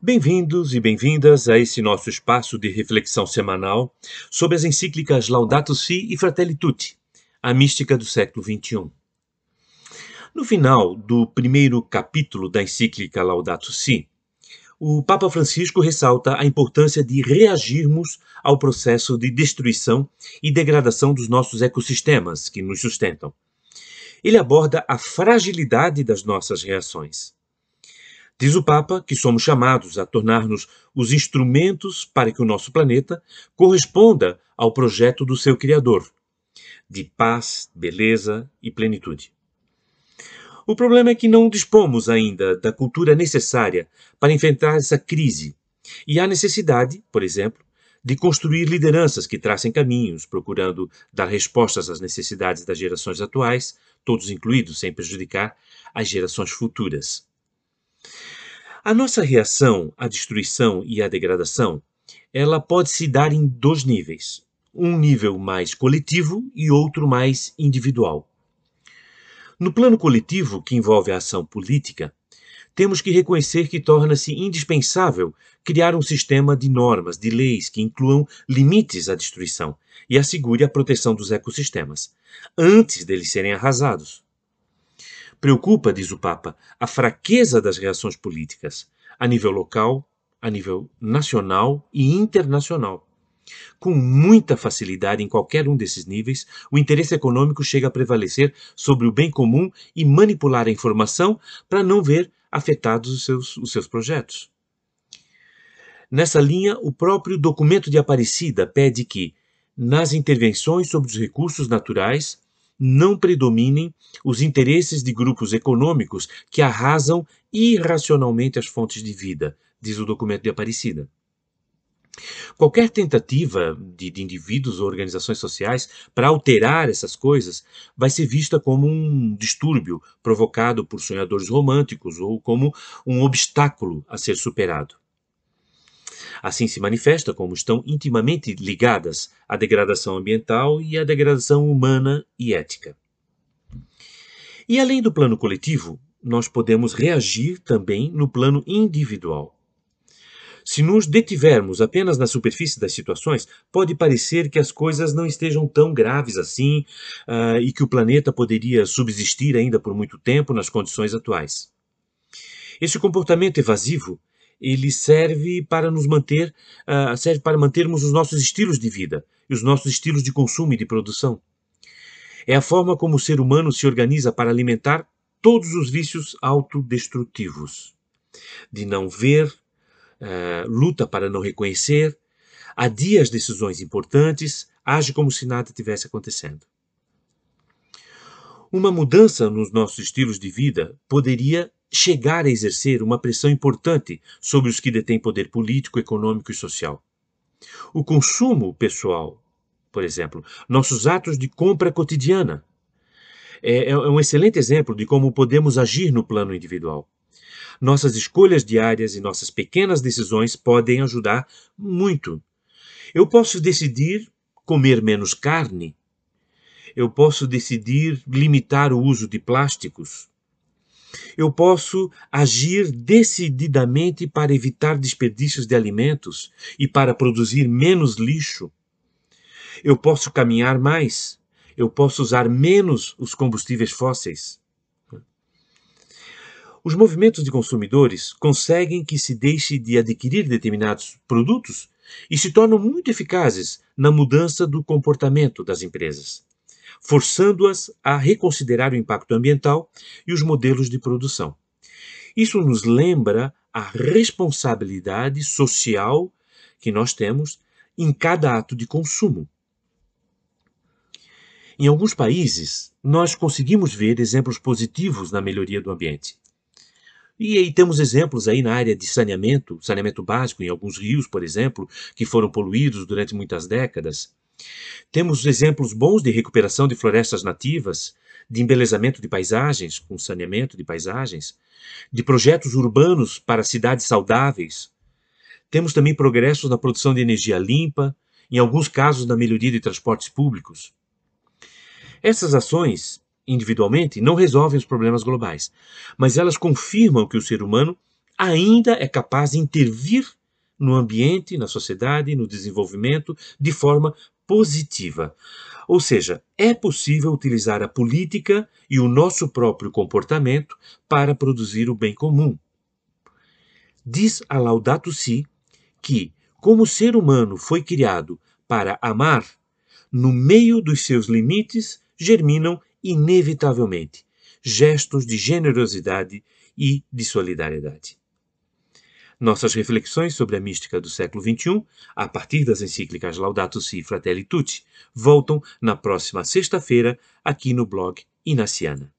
Bem-vindos e bem-vindas a esse nosso espaço de reflexão semanal sobre as encíclicas Laudato Si e Fratelli Tutti, a mística do século XXI. No final do primeiro capítulo da encíclica Laudato Si, o Papa Francisco ressalta a importância de reagirmos ao processo de destruição e degradação dos nossos ecossistemas que nos sustentam. Ele aborda a fragilidade das nossas reações. Diz o Papa que somos chamados a tornar-nos os instrumentos para que o nosso planeta corresponda ao projeto do seu Criador, de paz, beleza e plenitude. O problema é que não dispomos ainda da cultura necessária para enfrentar essa crise, e há necessidade, por exemplo, de construir lideranças que tracem caminhos, procurando dar respostas às necessidades das gerações atuais, todos incluídos, sem prejudicar as gerações futuras. A nossa reação à destruição e à degradação, ela pode se dar em dois níveis, um nível mais coletivo e outro mais individual. No plano coletivo, que envolve a ação política, temos que reconhecer que torna-se indispensável criar um sistema de normas, de leis que incluam limites à destruição e assegure a proteção dos ecossistemas, antes deles serem arrasados. Preocupa, diz o Papa, a fraqueza das reações políticas, a nível local, a nível nacional e internacional. Com muita facilidade em qualquer um desses níveis, o interesse econômico chega a prevalecer sobre o bem comum e manipular a informação para não ver afetados os seus, os seus projetos. Nessa linha, o próprio documento de Aparecida pede que, nas intervenções sobre os recursos naturais, não predominem os interesses de grupos econômicos que arrasam irracionalmente as fontes de vida, diz o documento de Aparecida. Qualquer tentativa de, de, indivíduos ou organizações sociais para alterar essas coisas vai ser vista como um distúrbio provocado por sonhadores românticos ou como um obstáculo a ser superado. Assim se manifesta como estão intimamente ligadas a degradação ambiental e a degradação humana e ética. E além do plano coletivo, nós podemos reagir também no plano individual. Se nos detivermos apenas na superfície das situações, pode parecer que as coisas não estejam tão graves assim uh, e que o planeta poderia subsistir ainda por muito tempo nas condições atuais. Esse comportamento evasivo ele serve para nos manter, uh, serve para mantermos os nossos estilos de vida e os nossos estilos de consumo e de produção. É a forma como o ser humano se organiza para alimentar todos os vícios autodestrutivos. De não ver, uh, luta para não reconhecer, adia as decisões importantes, age como se nada tivesse acontecendo. Uma mudança nos nossos estilos de vida poderia chegar a exercer uma pressão importante sobre os que detêm poder político, econômico e social. O consumo pessoal, por exemplo, nossos atos de compra cotidiana, é, é um excelente exemplo de como podemos agir no plano individual. Nossas escolhas diárias e nossas pequenas decisões podem ajudar muito. Eu posso decidir comer menos carne. Eu posso decidir limitar o uso de plásticos eu posso agir decididamente para evitar desperdícios de alimentos e para produzir menos lixo. Eu posso caminhar mais. Eu posso usar menos os combustíveis fósseis. Os movimentos de consumidores conseguem que se deixe de adquirir determinados produtos e se tornam muito eficazes na mudança do comportamento das empresas forçando-as a reconsiderar o impacto ambiental e os modelos de produção. Isso nos lembra a responsabilidade social que nós temos em cada ato de consumo. Em alguns países, nós conseguimos ver exemplos positivos na melhoria do ambiente. E aí temos exemplos aí na área de saneamento, saneamento básico em alguns rios, por exemplo, que foram poluídos durante muitas décadas. Temos exemplos bons de recuperação de florestas nativas, de embelezamento de paisagens, com saneamento de paisagens, de projetos urbanos para cidades saudáveis. Temos também progressos na produção de energia limpa, em alguns casos na melhoria de transportes públicos. Essas ações, individualmente, não resolvem os problemas globais, mas elas confirmam que o ser humano ainda é capaz de intervir no ambiente, na sociedade, no desenvolvimento de forma positiva. Ou seja, é possível utilizar a política e o nosso próprio comportamento para produzir o bem comum. Diz a Laudato Si que, como o ser humano foi criado para amar, no meio dos seus limites germinam inevitavelmente gestos de generosidade e de solidariedade. Nossas reflexões sobre a mística do século XXI, a partir das encíclicas Laudato Si e Fratelli Tutti, voltam na próxima sexta-feira aqui no blog Inaciana.